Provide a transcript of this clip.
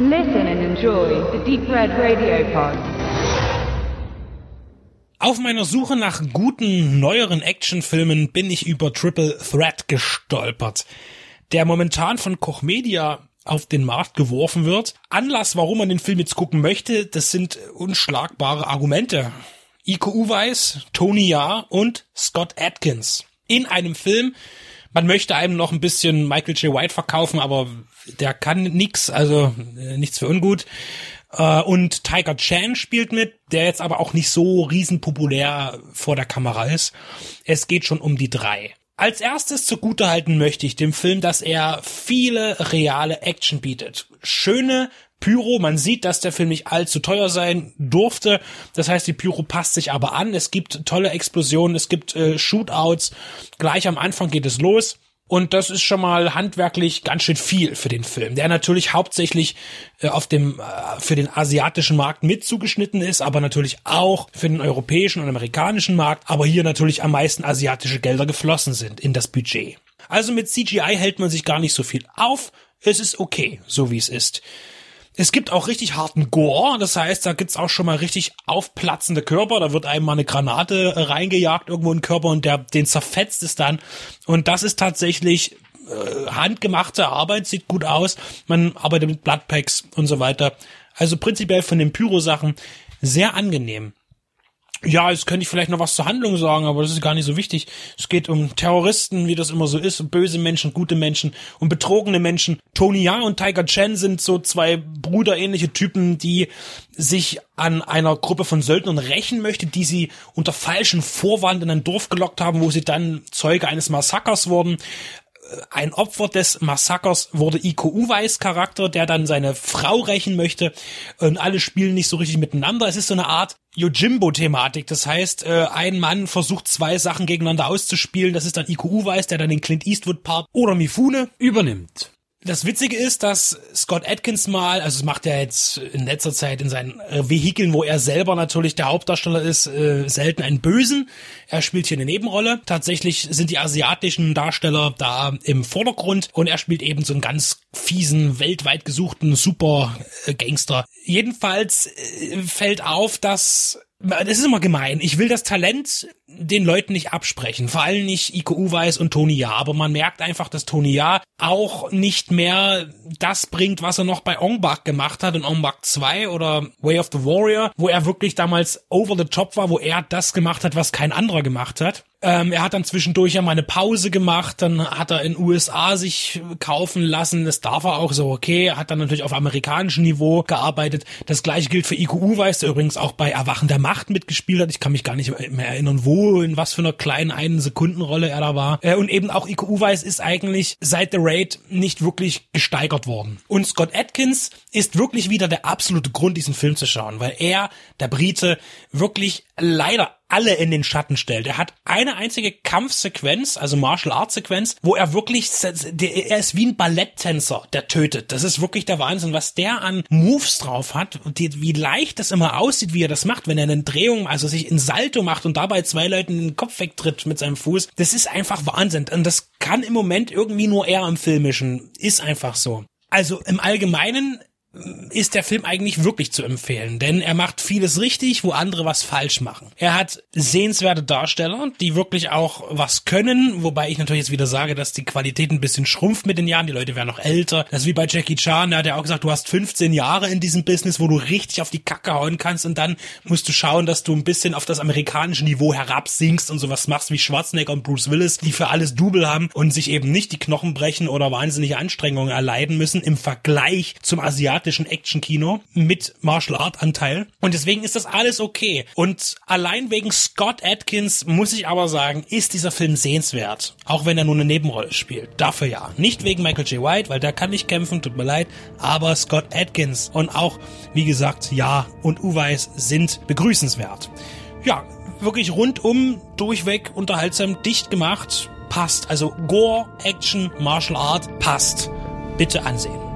Listen and enjoy the Deep Red Radio Pod. Auf meiner Suche nach guten, neueren Actionfilmen bin ich über Triple Threat gestolpert, der momentan von Koch Media auf den Markt geworfen wird. Anlass, warum man den Film jetzt gucken möchte, das sind unschlagbare Argumente. Iko Uweis, Tony Ja und Scott Atkins. In einem Film, man möchte einem noch ein bisschen Michael J. White verkaufen, aber der kann nix, also äh, nichts für ungut. Äh, und Tiger Chan spielt mit, der jetzt aber auch nicht so riesenpopulär vor der Kamera ist. Es geht schon um die drei. Als erstes zugutehalten möchte ich dem Film, dass er viele reale Action bietet. Schöne Pyro, man sieht, dass der Film nicht allzu teuer sein durfte. Das heißt, die Pyro passt sich aber an. Es gibt tolle Explosionen, es gibt äh, Shootouts. Gleich am Anfang geht es los. Und das ist schon mal handwerklich ganz schön viel für den Film, der natürlich hauptsächlich äh, auf dem äh, für den asiatischen Markt mit zugeschnitten ist, aber natürlich auch für den europäischen und amerikanischen Markt, aber hier natürlich am meisten asiatische Gelder geflossen sind in das Budget. Also mit CGI hält man sich gar nicht so viel auf. Es ist okay, so wie es ist. Es gibt auch richtig harten Gore, das heißt, da gibt's auch schon mal richtig aufplatzende Körper, da wird einem mal eine Granate reingejagt irgendwo in den Körper und der den zerfetzt es dann und das ist tatsächlich äh, handgemachte Arbeit, sieht gut aus. Man arbeitet mit Bloodpacks und so weiter. Also prinzipiell von den Pyro-Sachen sehr angenehm. Ja, jetzt könnte ich vielleicht noch was zur Handlung sagen, aber das ist gar nicht so wichtig. Es geht um Terroristen, wie das immer so ist, böse Menschen, gute Menschen und betrogene Menschen. Tony Yang und Tiger Chen sind so zwei bruderähnliche Typen, die sich an einer Gruppe von Söldnern rächen möchte, die sie unter falschen Vorwand in ein Dorf gelockt haben, wo sie dann Zeuge eines Massakers wurden ein Opfer des Massakers wurde Iko Uweis Charakter, der dann seine Frau rächen möchte und alle spielen nicht so richtig miteinander. Es ist so eine Art Yojimbo-Thematik. Das heißt, äh, ein Mann versucht zwei Sachen gegeneinander auszuspielen. Das ist dann Iko Uweis, der dann den Clint Eastwood-Part oder Mifune übernimmt. Das Witzige ist, dass Scott Atkins mal, also es macht er jetzt in letzter Zeit in seinen äh, Vehikeln, wo er selber natürlich der Hauptdarsteller ist, äh, selten einen Bösen. Er spielt hier eine Nebenrolle. Tatsächlich sind die asiatischen Darsteller da im Vordergrund und er spielt eben so einen ganz fiesen, weltweit gesuchten Super-Gangster. Jedenfalls äh, fällt auf, dass das ist immer gemein. Ich will das Talent den Leuten nicht absprechen. Vor allem nicht Iko Uweis und Tony Ja. Aber man merkt einfach, dass Tony Ja auch nicht mehr das bringt, was er noch bei Ong Bak gemacht hat in Ong Bak 2 oder Way of the Warrior, wo er wirklich damals over the top war, wo er das gemacht hat, was kein anderer gemacht hat. Ähm, er hat dann zwischendurch ja mal eine Pause gemacht, dann hat er in USA sich kaufen lassen, das darf er auch so, okay, hat dann natürlich auf amerikanischem Niveau gearbeitet. Das gleiche gilt für Iko Uweis, der übrigens auch bei Erwachen der Macht mitgespielt hat. Ich kann mich gar nicht mehr erinnern, wo, in was für einer kleinen einen Sekundenrolle er da war. Äh, und eben auch Iko Uweis ist eigentlich seit The Raid nicht wirklich gesteigert worden. Und Scott Atkins ist wirklich wieder der absolute Grund, diesen Film zu schauen, weil er, der Brite, wirklich leider alle in den Schatten stellt. Er hat eine einzige Kampfsequenz, also Martial Arts Sequenz, wo er wirklich, er ist wie ein Balletttänzer, der tötet. Das ist wirklich der Wahnsinn, was der an Moves drauf hat und wie leicht das immer aussieht, wie er das macht, wenn er eine Drehung, also sich in Salto macht und dabei zwei Leuten den Kopf wegtritt mit seinem Fuß. Das ist einfach Wahnsinn und das kann im Moment irgendwie nur er am Filmischen. Ist einfach so. Also im Allgemeinen ist der Film eigentlich wirklich zu empfehlen, denn er macht vieles richtig, wo andere was falsch machen. Er hat sehenswerte Darsteller, die wirklich auch was können, wobei ich natürlich jetzt wieder sage, dass die Qualität ein bisschen schrumpft mit den Jahren, die Leute werden noch älter. Das ist wie bei Jackie Chan, der hat ja auch gesagt, du hast 15 Jahre in diesem Business, wo du richtig auf die Kacke hauen kannst. Und dann musst du schauen, dass du ein bisschen auf das amerikanische Niveau herabsinkst und sowas machst wie Schwarzenegger und Bruce Willis, die für alles Double haben und sich eben nicht die Knochen brechen oder wahnsinnige Anstrengungen erleiden müssen im Vergleich zum asiatischen asiatischen Actionkino mit Martial Art Anteil. Und deswegen ist das alles okay. Und allein wegen Scott Atkins muss ich aber sagen, ist dieser Film sehenswert. Auch wenn er nur eine Nebenrolle spielt. Dafür ja. Nicht wegen Michael J. White, weil der kann nicht kämpfen, tut mir leid. Aber Scott Atkins und auch, wie gesagt, ja und Uweis sind begrüßenswert. Ja, wirklich rundum, durchweg, unterhaltsam, dicht gemacht, passt. Also Gore, Action, Martial Art, passt. Bitte ansehen.